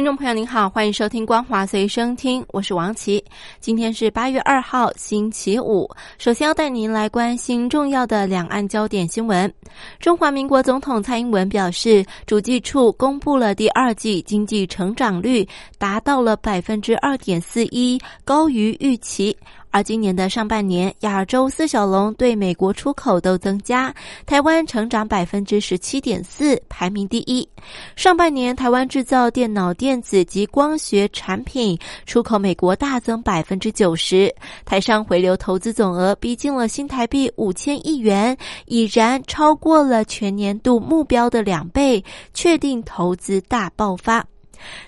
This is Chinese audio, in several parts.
听众朋友您好，欢迎收听光华随声听，我是王琦。今天是八月二号，星期五。首先要带您来关心重要的两岸焦点新闻。中华民国总统蔡英文表示，主计处公布了第二季经济成长率达到了百分之二点四一，高于预期。而今年的上半年，亚洲四小龙对美国出口都增加，台湾成长百分之十七点四，排名第一。上半年，台湾制造电脑、电子及光学产品出口美国大增百分之九十，台商回流投资总额逼近了新台币五千亿元，已然超过了全年度目标的两倍，确定投资大爆发。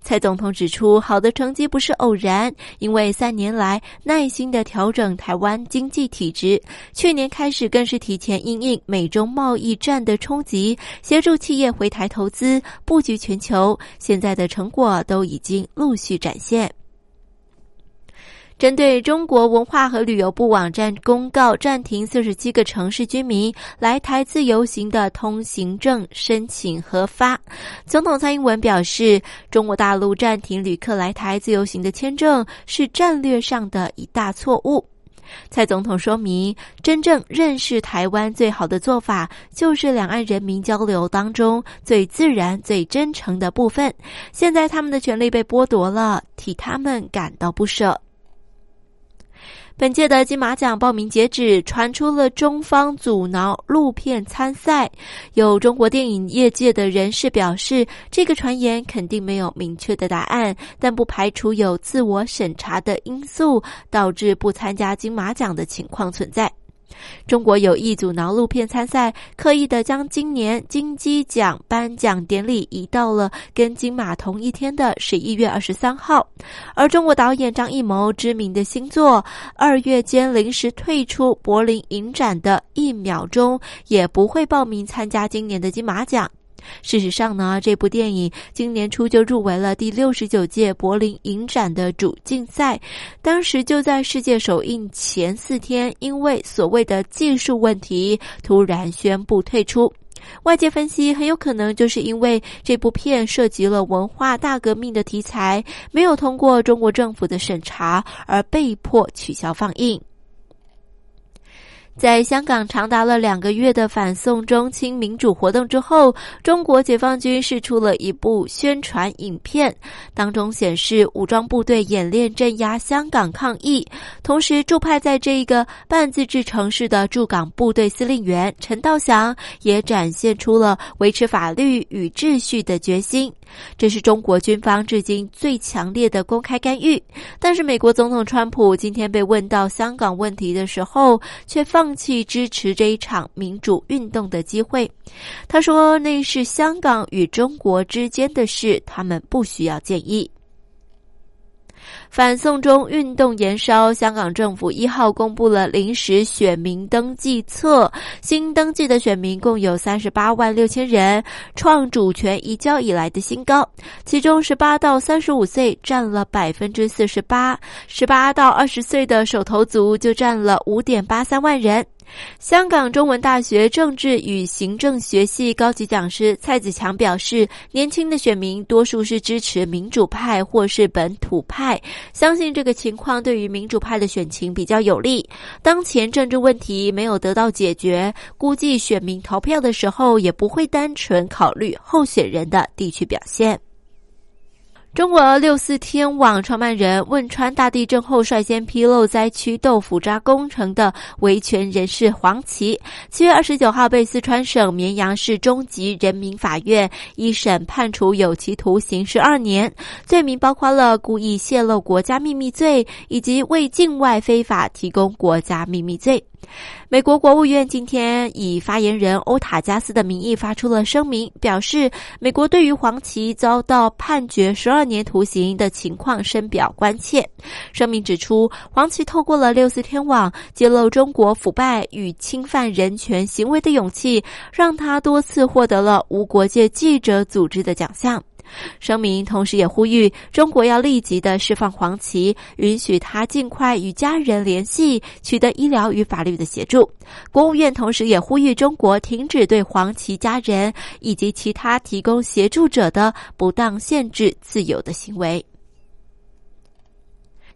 蔡总统指出，好的成绩不是偶然，因为三年来耐心的调整台湾经济体制，去年开始更是提前应应美中贸易战的冲击，协助企业回台投资，布局全球，现在的成果都已经陆续展现。针对中国文化和旅游部网站公告暂停四十七个城市居民来台自由行的通行证申请核发，总统蔡英文表示，中国大陆暂停旅客来台自由行的签证是战略上的一大错误。蔡总统说明，真正认识台湾最好的做法，就是两岸人民交流当中最自然、最真诚的部分。现在他们的权利被剥夺了，替他们感到不舍。本届的金马奖报名截止，传出了中方阻挠录片参赛。有中国电影业界的人士表示，这个传言肯定没有明确的答案，但不排除有自我审查的因素导致不参加金马奖的情况存在。中国有一组脑录片参赛，刻意的将今年金鸡奖颁奖典礼移到了跟金马同一天的十一月二十三号。而中国导演张艺谋知名的新作，二月间临时退出柏林影展的一秒钟，也不会报名参加今年的金马奖。事实上呢，这部电影今年初就入围了第六十九届柏林影展的主竞赛，当时就在世界首映前四天，因为所谓的技术问题，突然宣布退出。外界分析，很有可能就是因为这部片涉及了文化大革命的题材，没有通过中国政府的审查，而被迫取消放映。在香港长达了两个月的反送中亲民主活动之后，中国解放军释出了一部宣传影片，当中显示武装部队演练镇压香港抗议，同时驻派在这一个半自治城市的驻港部队司令员陈道祥也展现出了维持法律与秩序的决心。这是中国军方至今最强烈的公开干预。但是，美国总统川普今天被问到香港问题的时候，却放放弃支持这一场民主运动的机会。他说：“那是香港与中国之间的事，他们不需要建议。”反送中运动延烧，香港政府一号公布了临时选民登记册，新登记的选民共有三十八万六千人，创主权移交以来的新高。其中，十八到三十五岁占了百分之四十八，十八到二十岁的手头族就占了五点八三万人。香港中文大学政治与行政学系高级讲师蔡子强表示，年轻的选民多数是支持民主派或是本土派，相信这个情况对于民主派的选情比较有利。当前政治问题没有得到解决，估计选民投票的时候也不会单纯考虑候选人的地区表现。中国六四天网创办人汶川大地震后率先披露灾区豆腐渣工程的维权人士黄琦，七月二十九号被四川省绵阳市中级人民法院一审判处有期徒刑十二年，罪名包括了故意泄露国家秘密罪以及为境外非法提供国家秘密罪。美国国务院今天以发言人欧塔加斯的名义发出了声明，表示美国对于黄奇遭到判决十二年徒刑的情况深表关切。声明指出，黄奇透过了六四天网揭露中国腐败与侵犯人权行为的勇气，让他多次获得了无国界记者组织的奖项。声明同时也呼吁中国要立即的释放黄旗，允许他尽快与家人联系，取得医疗与法律的协助。国务院同时也呼吁中国停止对黄旗家人以及其他提供协助者的不当限制自由的行为。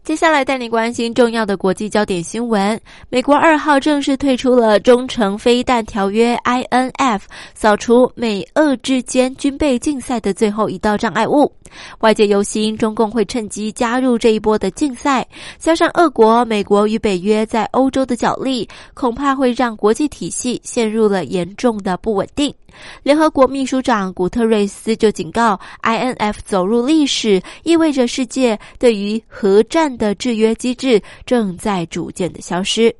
接下来带你关心重要的国际焦点新闻。美国二号正式退出了中程飞弹条约 （INF），扫除美俄之间军备竞赛的最后一道障碍物。外界忧心中共会趁机加入这一波的竞赛，加上俄国、美国与北约在欧洲的角力，恐怕会让国际体系陷入了严重的不稳定。联合国秘书长古特瑞斯就警告，INF 走入历史，意味着世界对于核战的制约机制正在逐渐的消失。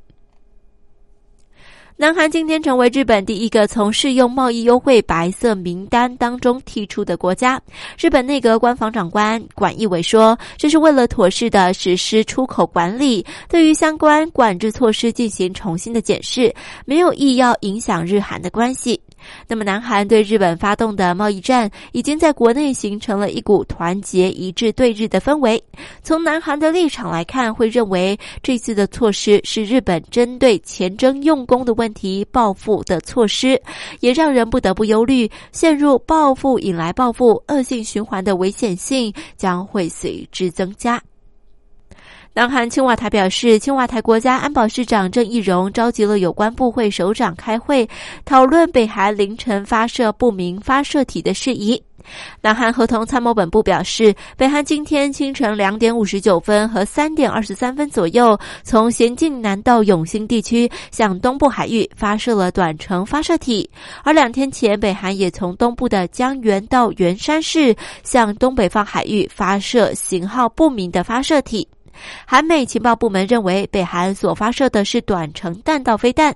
南韩今天成为日本第一个从适用贸易优惠白色名单当中剔出的国家。日本内阁官房长官管义伟说，这是为了妥适的实施出口管理，对于相关管制措施进行重新的检视，没有意要影响日韩的关系。那么，南韩对日本发动的贸易战，已经在国内形成了一股团结一致对日的氛围。从南韩的立场来看，会认为这次的措施是日本针对前征用工的问题报复的措施，也让人不得不忧虑，陷入报复引来报复恶性循环的危险性将会随之增加。南韩青瓦台表示，青瓦台国家安保市长郑义荣召集了有关部会首长开会，讨论北韩凌晨发射不明发射体的事宜。南韩合同参谋本部表示，北韩今天清晨两点五十九分和三点二十三分左右，从咸镜南道永兴地区向东部海域发射了短程发射体。而两天前，北韩也从东部的江原到元山市向东北方海域发射型号不明的发射体。韩美情报部门认为，北韩所发射的是短程弹道飞弹，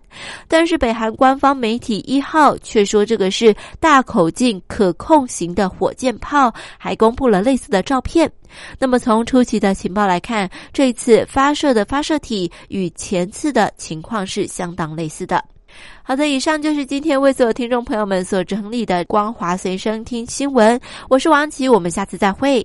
但是北韩官方媒体一号却说这个是大口径可控型的火箭炮，还公布了类似的照片。那么从初期的情报来看，这次发射的发射体与前次的情况是相当类似的。好的，以上就是今天为所有听众朋友们所整理的光华随身听新闻。我是王琦，我们下次再会。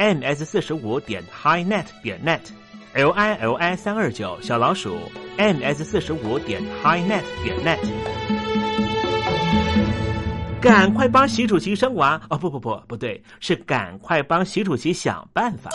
Ms 四十五点 highnet 点 net l i l i 三二九小老鼠 m s 四十五点 highnet 点 net。赶快帮习主席生娃哦！不不不，不对，是赶快帮习主席想办法。